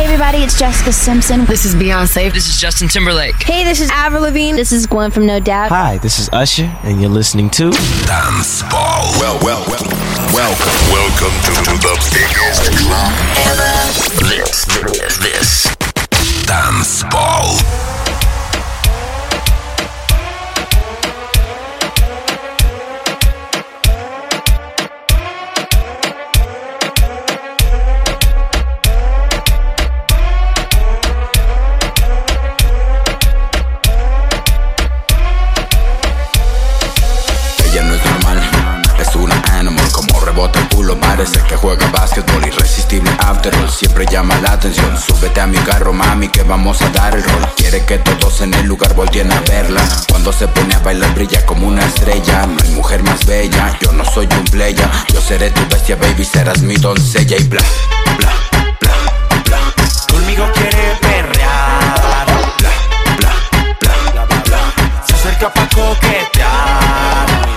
Hey everybody, it's Jessica Simpson. This is Beyonce. This is Justin Timberlake. Hey, this is Avril Lavigne. This is Gwen from No Doubt. Hi, this is Usher, and you're listening to Dance Ball. Well, well, well, welcome. Welcome to, to the biggest club ever. This, this, this. Dance Ball. Parece que juega básquetbol Irresistible. After all, siempre llama la atención. Súbete a mi carro, mami, que vamos a dar el rol. Quiere que todos en el lugar volteen a verla. Cuando se pone a bailar brilla como una estrella. No hay mujer más bella, yo no soy un playa. Yo seré tu bestia, baby, serás mi doncella. Y bla, bla, bla, bla. Conmigo quiere perrear. Bla, bla, bla, bla, bla. Se acerca pa' coquetear.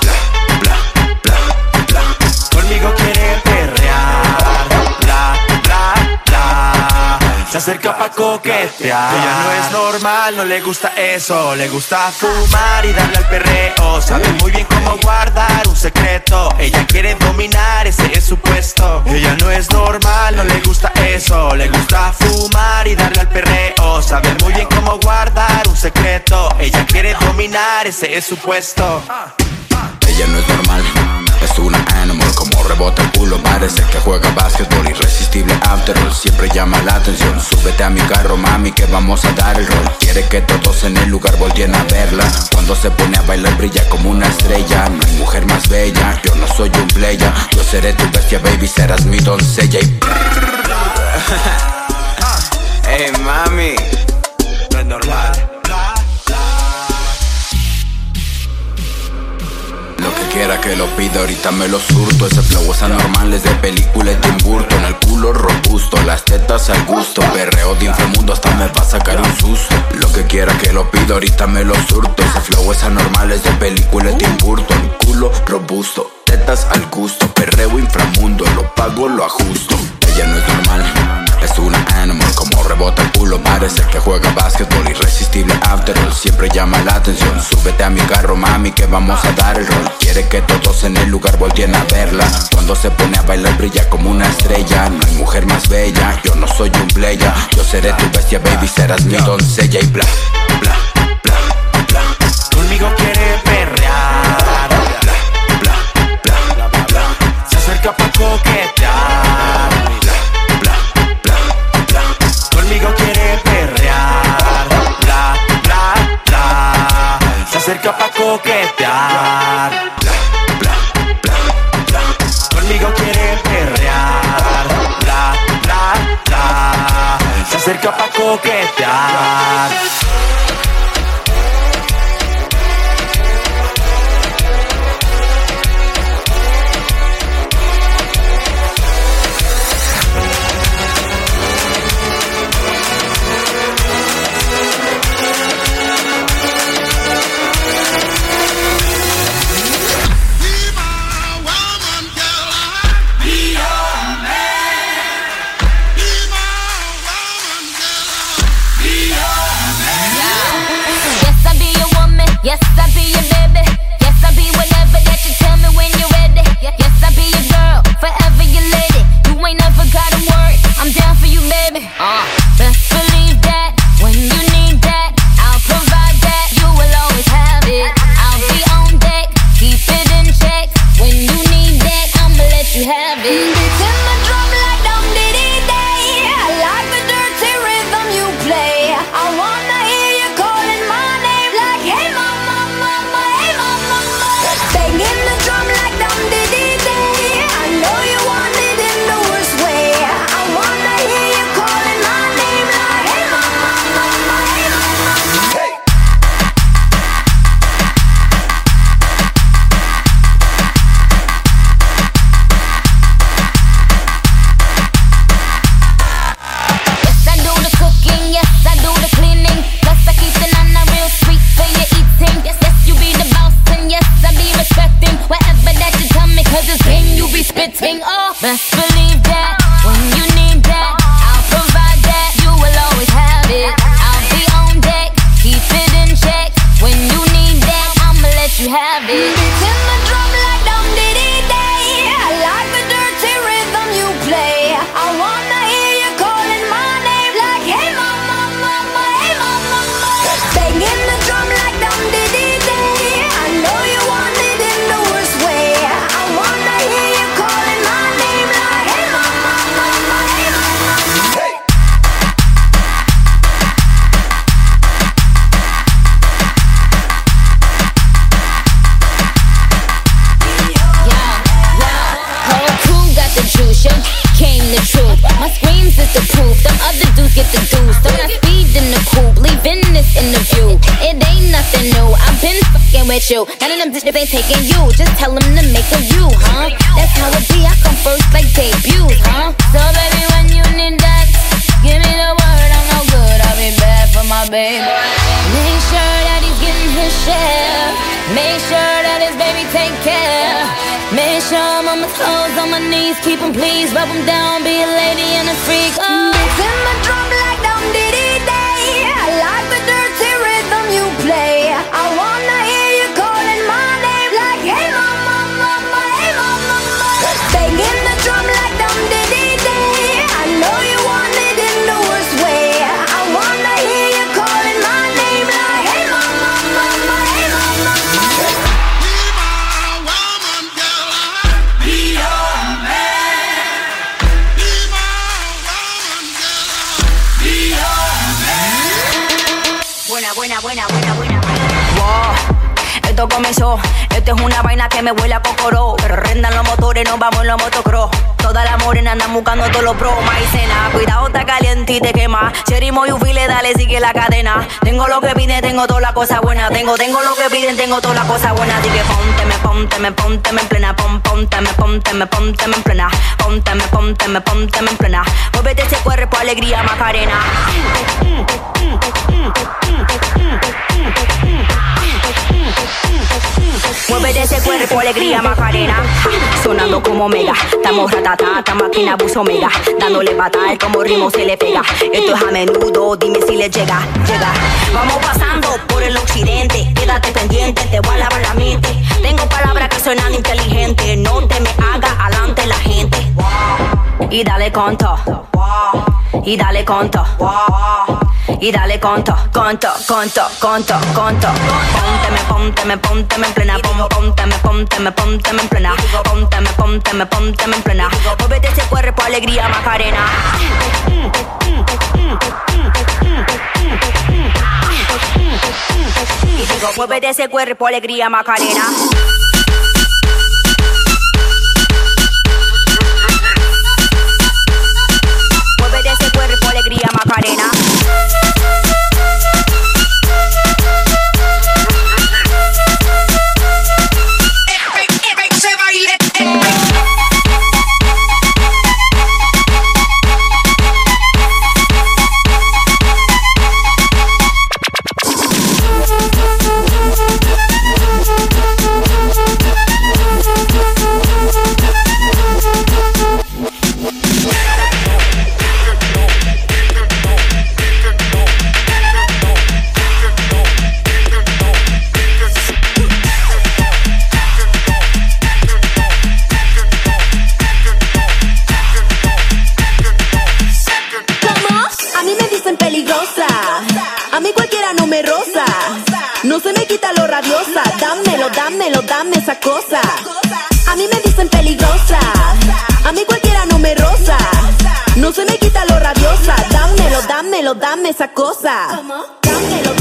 Se acerca pa' coquetear. Ella no es normal, no le gusta eso. Le gusta fumar y darle al perreo. Sabe muy bien cómo guardar un secreto. Ella quiere dominar, ese es su puesto. Ella no es normal, no le gusta eso. Le gusta fumar y darle al perreo. Sabe muy bien cómo guardar un secreto. Ella quiere dominar, ese es su puesto. Ella no es normal, es una animal Como rebota el culo, parece que juega básquetbol Irresistible after all, siempre llama la atención. Súbete a mi carro, mami, que vamos a dar el rol. Quiere que todos en el lugar volteen a verla. Cuando se pone a bailar brilla como una estrella. No hay mujer más bella, yo no soy un playa. Yo seré tu bestia, baby, serás mi doncella y... Hey, mami Lo que quiera que lo pida, ahorita me lo surto. Ese flow es anormal, es de película de Tim Burton El culo robusto, las tetas al gusto. Perreo de inframundo, hasta me va a sacar un susto. Lo que quiera que lo pida, ahorita me lo surto. Ese flow es anormal, es de película de Tim Burton Culo robusto, tetas al gusto. Perreo inframundo, lo pago, lo ajusto. Ella no es normal, es una animal Como rebota el culo, parece que juega básquetbol Irresistible after all, siempre llama la atención. Súbete a mi carro, mami, que vamos a dar el rol. Quiere que todos en el lugar volteen a verla. Cuando se pone a bailar brilla como una estrella. No hay mujer más bella, yo no soy un playa. Yo seré tu bestia, baby, serás mi doncella Y bla, bla, bla, bla. Conmigo quiere perrear. Bla, bla, bla, bla, bla. Se acerca pa' coquetear. Acerca pa' coquetear. Bla, bla, bla, bla Conmigo quiere perrear. Bla, bla, bla. Se acerca pa' coquetear. With you. None of them bitches ain't taking you. Just tell them to make a you, huh? That's how it be. I come first like debuts, huh? So baby, when you need that, give me the word. I'm no good. I'll be bad for my baby. Make sure that he's getting his share. Make sure that his baby take care. Make sure I'm on my toes, on my knees, keep him please, rub him down, be a lady and a freak. Oh. in my drum Wow, esto comenzó. Esto es una vaina que me huele a cocoró. Pero rendan los motores, nos vamos en los motocross. Todas las morenas andan buscando todos los pros. Maicena, cuidado, está caliente y te quema. Cherry Moyufile, dale, sigue la cadena. Tengo lo que piden, tengo toda la cosa buena. Tengo, tengo lo que piden, tengo toda la cosa buena. Dije, ponte, me, ponte, me, ponte, me en plena. Pon, ponte, me, ponte, me, ponte, me en plena. Ponte, me, ponte, me, ponte, me en plena. Muévete ese cuerpo, alegría, Macarena. Mueve ese cuerpo, alegría, Macarena. Sonando como mega. Estamos ratata, esta máquina buzo mega. Dándole batal como ritmo se le pega. Esto es a menudo, dime si le llega, llega. Vamos pasando por el occidente. Quédate pendiente, te voy a lavar la mente. Tengo palabras que suenan inteligentes. No te me haga alante la gente. Y dale conto. Y dale conto. Y dale conto, conto, conto, conto, conto. Pónteme, pónteme, pónteme en plena. Pónteme, pónteme, pónteme en plena. Pónteme, pónteme, pónteme en plena. Muévete ese cuerpo, alegría, Macarena. Y digo, muévete ese cuerpo, alegría, Macarena. Muévete ese cuerpo, alegría, Macarena. No se me quita lo rabiosa. Dámelo, dámelo, dame esa cosa. A mí me dicen peligrosa. A mí cualquiera no me rosa. No se me quita lo rabiosa. Dámelo, dámelo, dame esa cosa. Dámelo, dámelo,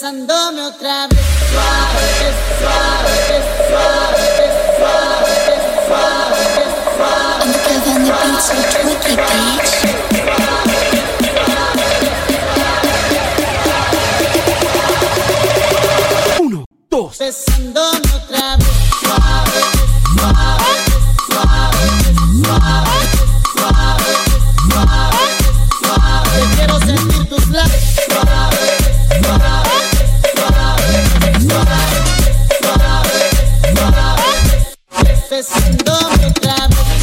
besándome otra vez. siento otra vez.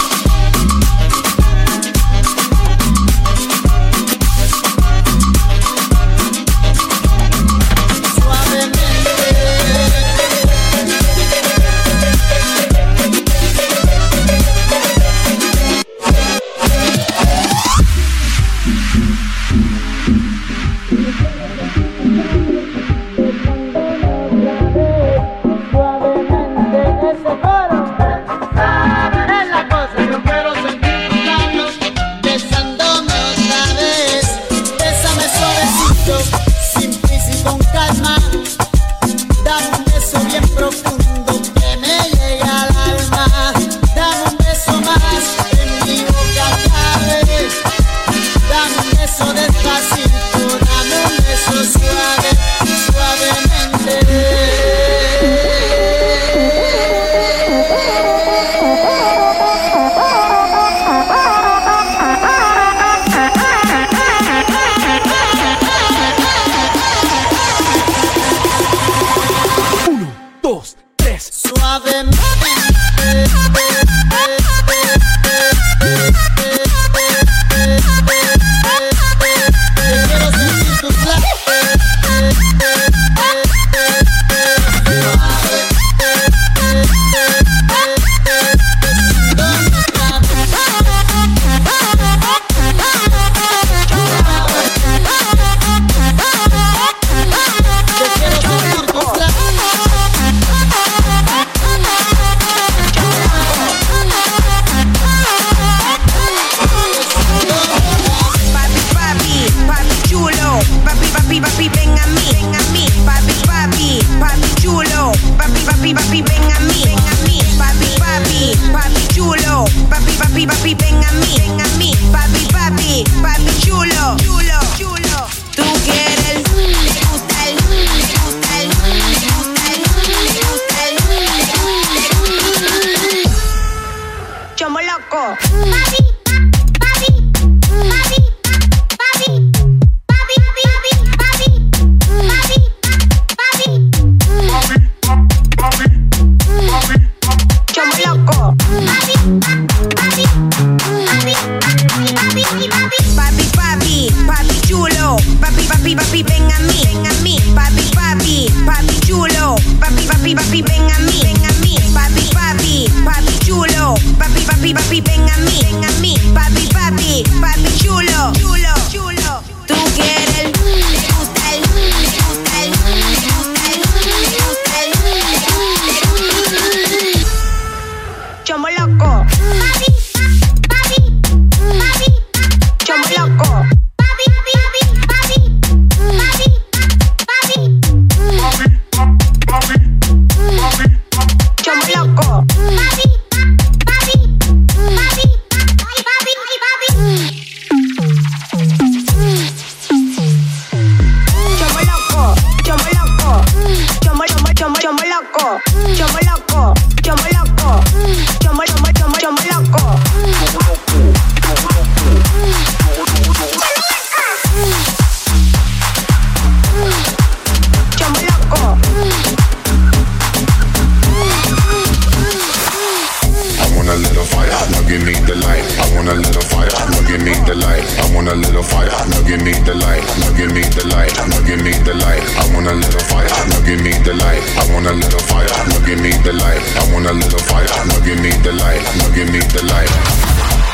give me the light, now give me the light. I want a little fire, now give me the light. I want a little fire, now give me the light. I want a little fire, now give me the light, now give me the light.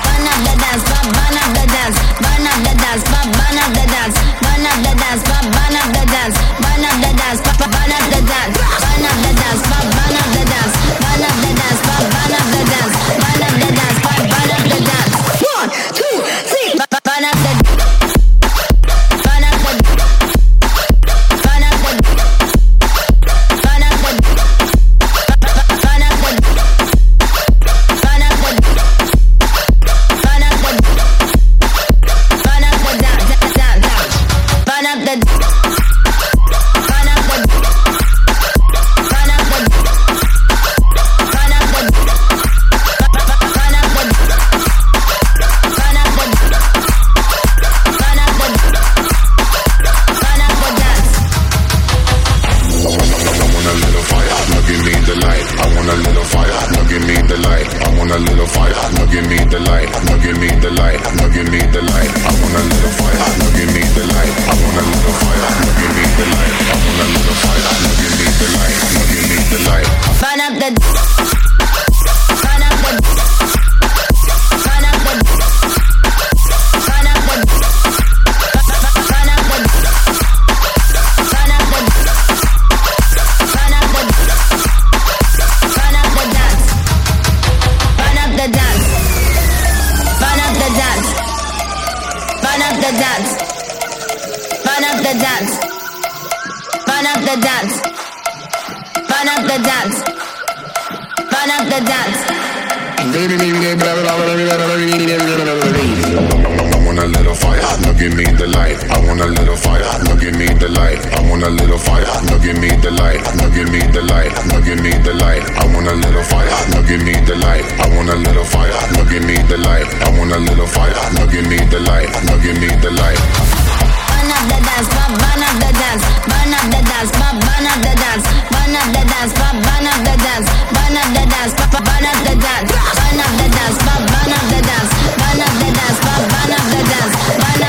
Burn up the dance, burn up the dance, burn up the dance, burn up the dance, burn up the dance, burn up the dance, burn up the dance, burn up the dance, burn up the dance, burn up the dance, burn up the dance, burn up the dance, burn up. Up the dance Burn up the dance Burn up the dance Burn up the dance. Burn up the dance. I want a little fire, now give me the light. I want a little fire, now give me the light. I want a little fire, now give me the light. Now give me the light, now give me the light. I want a little fire, now give me the light. I want a little fire, now give me the light. I want a little fire, now give me the light. Now give me the light. The dance, bu- burn up the dance, burn up the dance, bu- burn up the dance, burn up the dance, bu- burn up the dance, burn up the dance, bu- burn up the dance, burn up the dance, bu- burn up the dance, burn up the dance, bu- burn up the dance, burn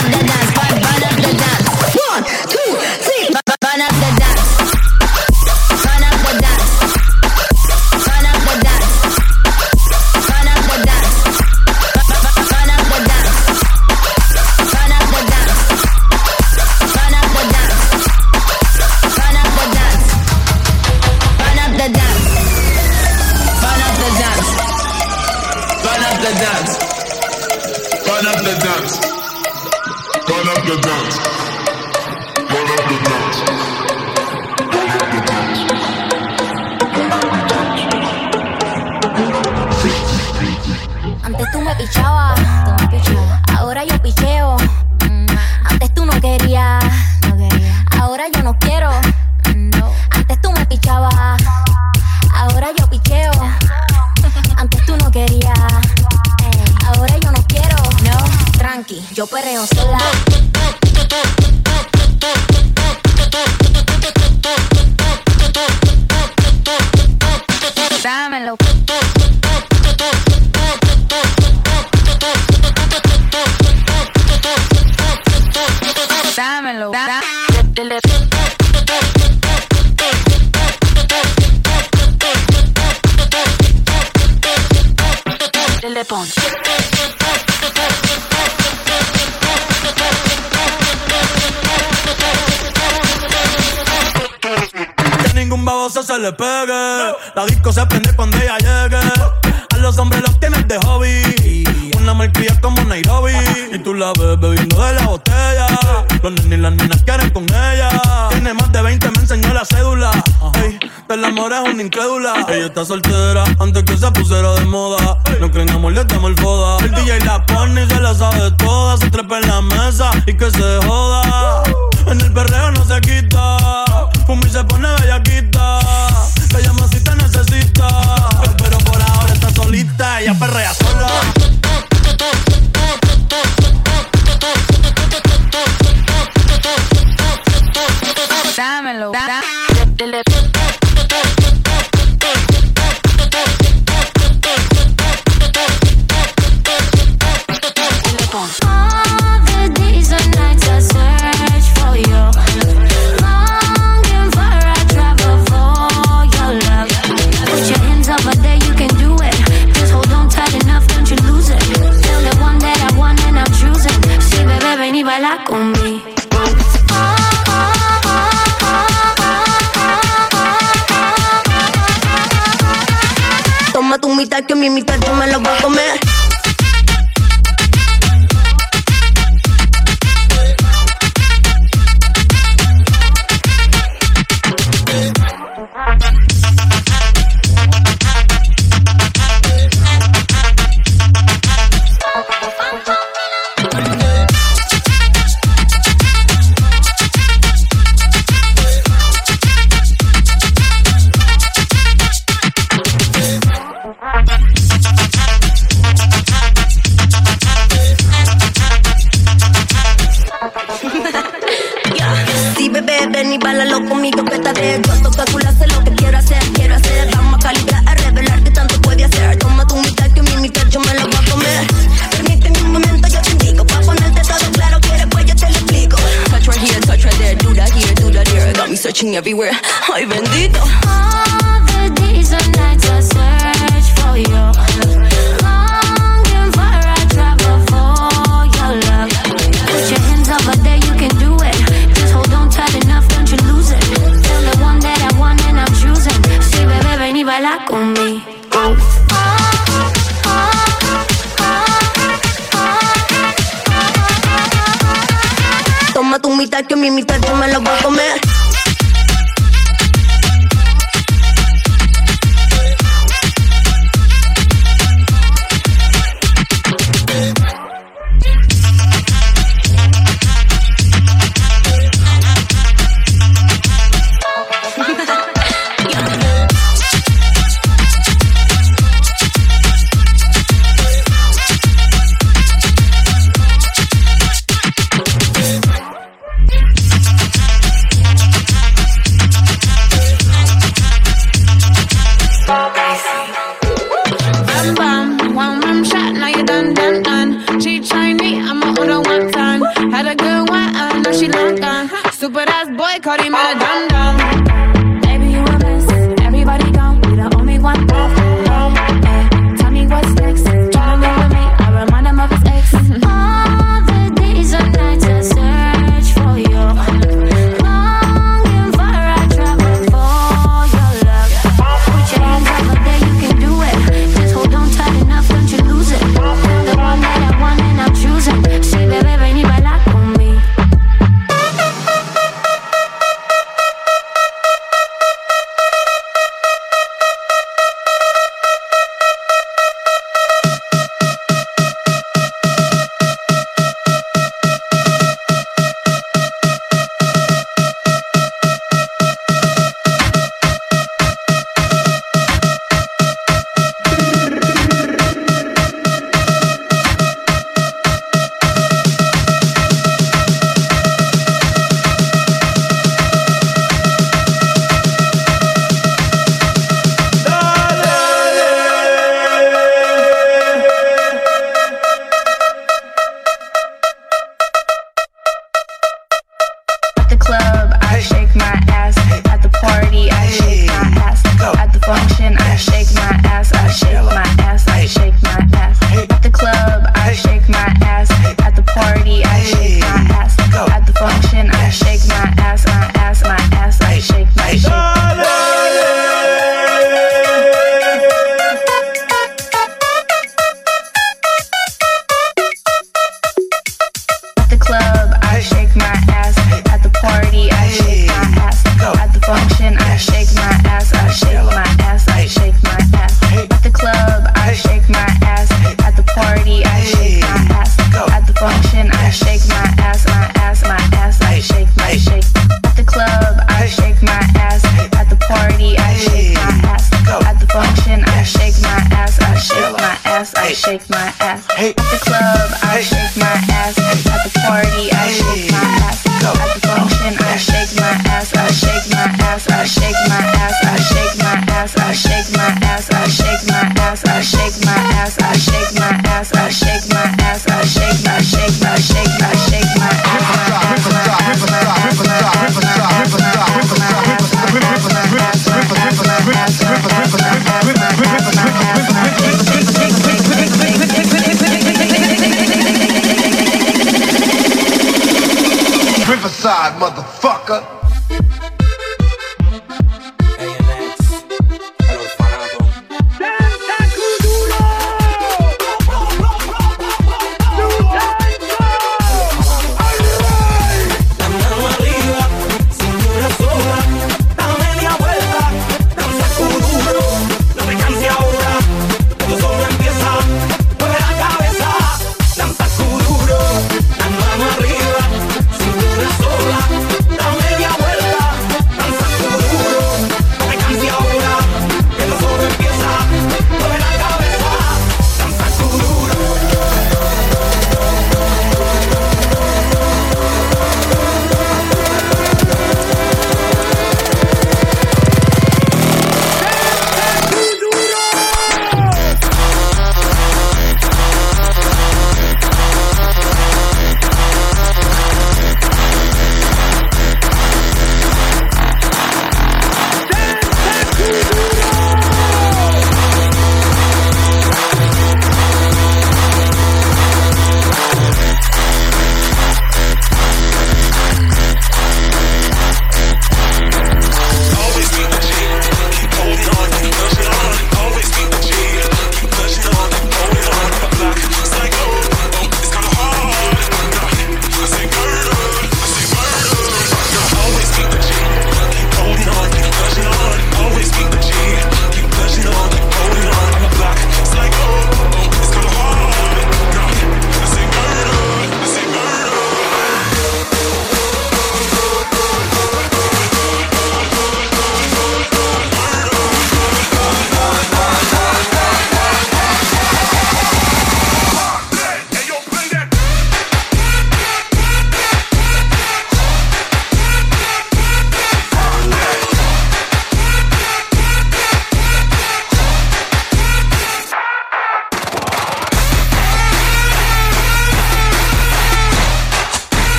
Le pon. Que ningún baboso se le pegue. La disco se prende cuando ella llegue. A los hombres los tienes de hobby. Una malcria como Nairobi. Y tú la ves bebiendo de la botella. Los nenes y las nenas quieren con ella. Tiene más de 20, me enseñó la cédula. Ey, del amor es una incrédula. Ella está soltera antes que se pusiera de moda. No creen amor, le damos el foda. El DJ la pone y se la sabe toda. Se trepa en la mesa y que se joda. En el perreo no se quita. Fumi se pone bellaquita. Que llama si te necesita. Pero por ahora está solita. Ella perrea dámelo. Que mi mitad yo me lo voy a comer. shorty, man,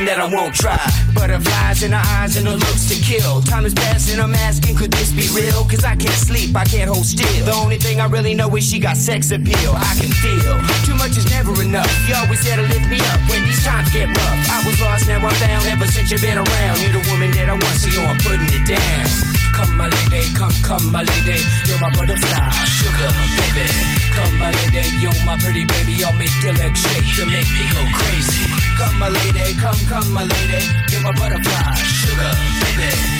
nothing that I won't try. Butterflies in her eyes and her looks to kill. Time is passing, I'm asking, could this be real? Cause I can't sleep, I can't hold still. The only thing I really know is she got sex appeal. I can feel too much is never enough. You always there to lift me up when these times get rough. I was lost, now I'm found. Ever since you've been around, you're the woman that I want, so yo, I'm putting it down. Come my lady, come, come my lady, you're my butterfly, sugar baby. Come my lady, you're my pretty baby, I'll make your legs shake, you make me go crazy. Come my lady, come, come my lady, you're my butterfly, sugar baby.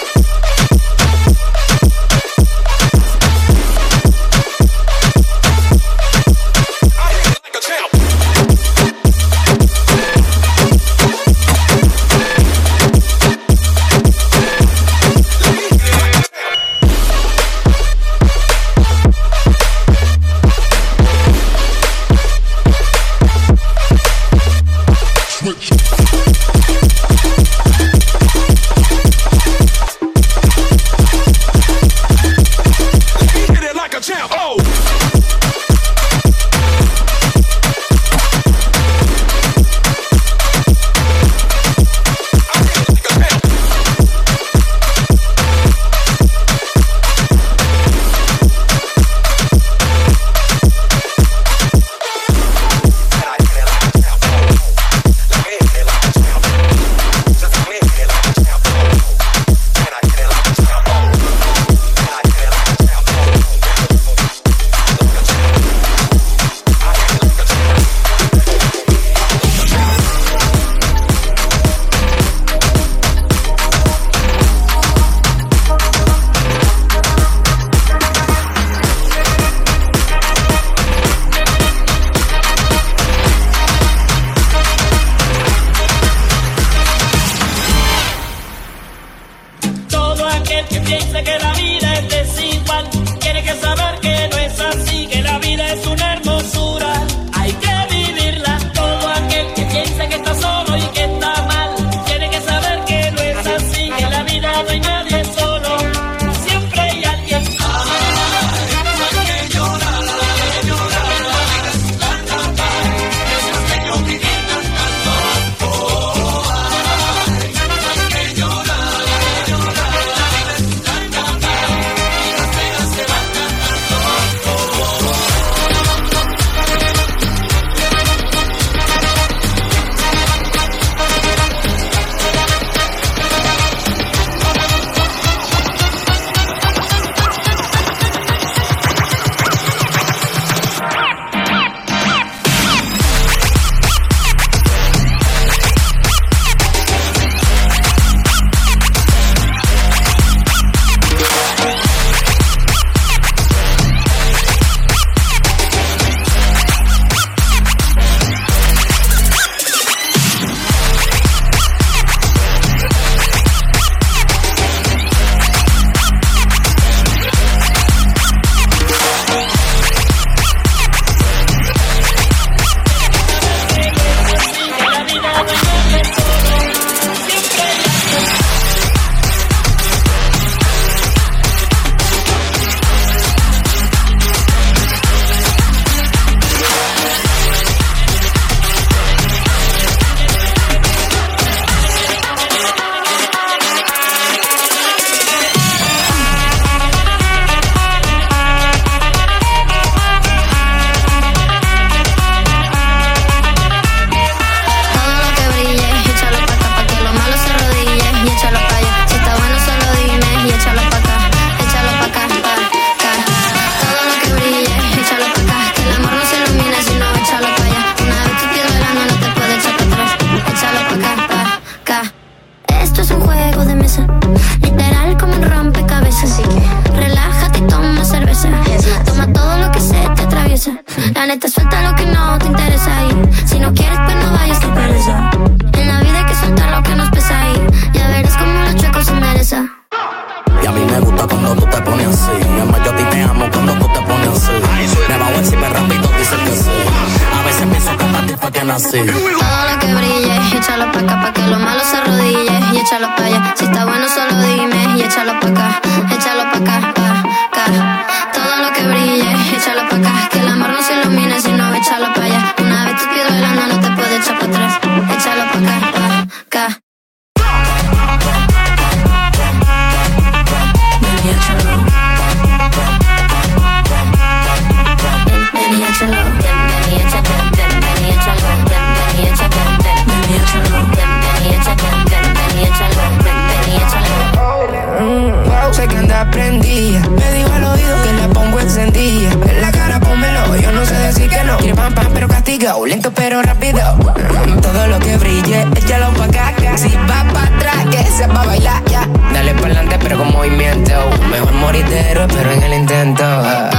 Mejor morir de héroe, pero en el intento.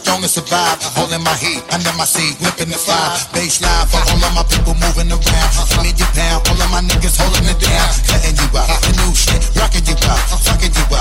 strong and survive. Holding my heat under my seat, whipping the five. Bass live for all of my people moving around. Give me your pound, all of my niggas holding it down. Cutting you out, the new shit, rocking you out, fucking you out.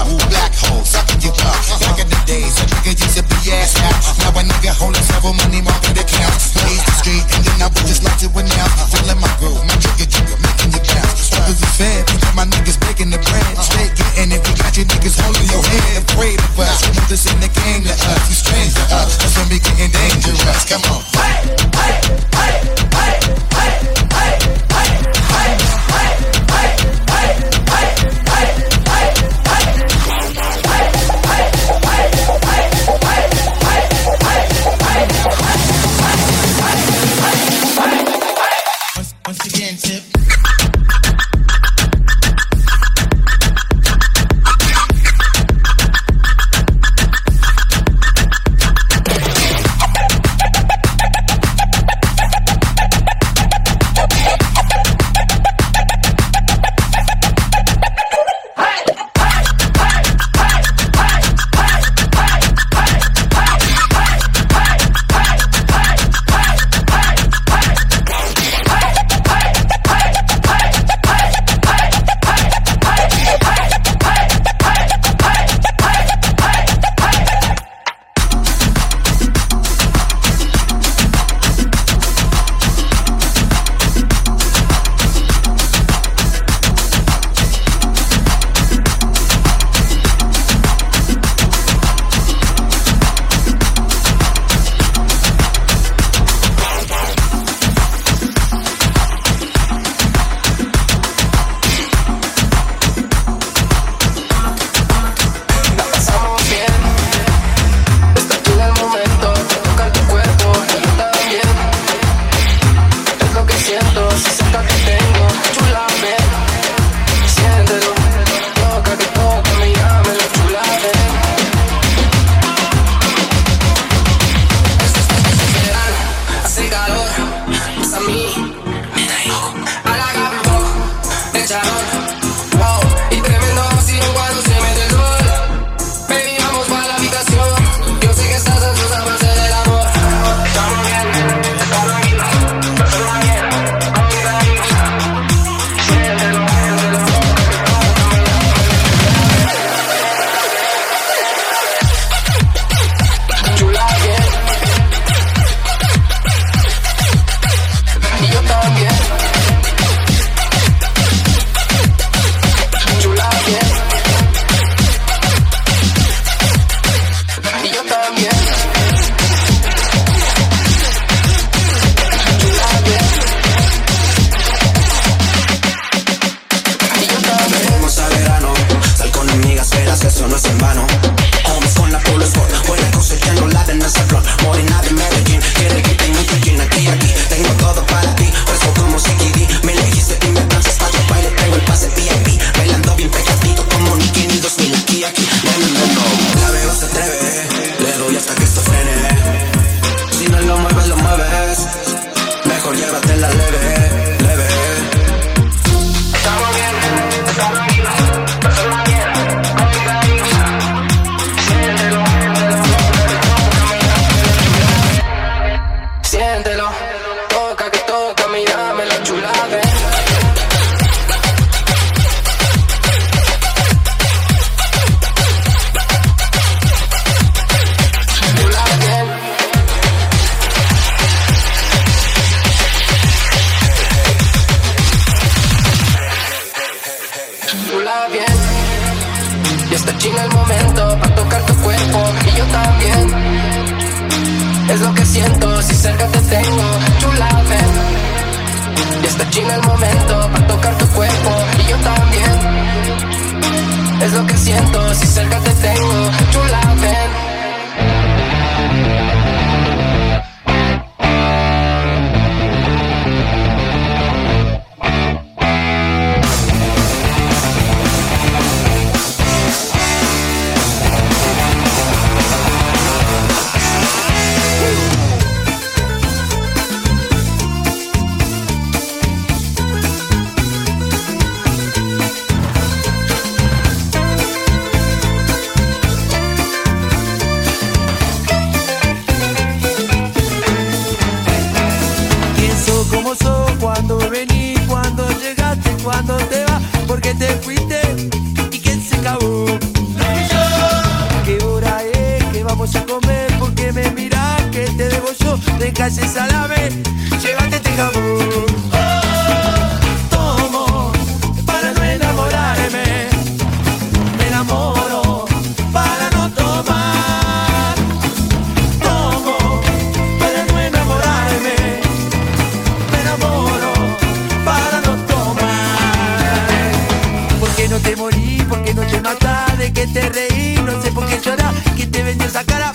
una tarde que te reí, no sé por qué llorar, que te vendió esa cara,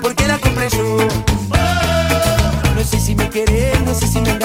porque la compré yo. No sé si me querés, no sé si me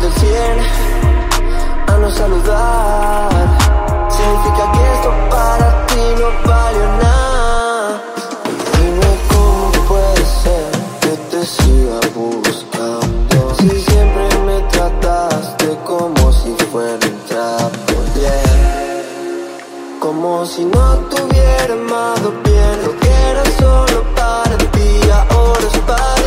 del 100 a no saludar. Significa que esto para ti no valió nada. Dime cómo puede ser que te siga buscando. Si siempre me trataste como si fuera un trapo, yeah. Como si no tuviera amado bien lo que era solo para ti, ahora es para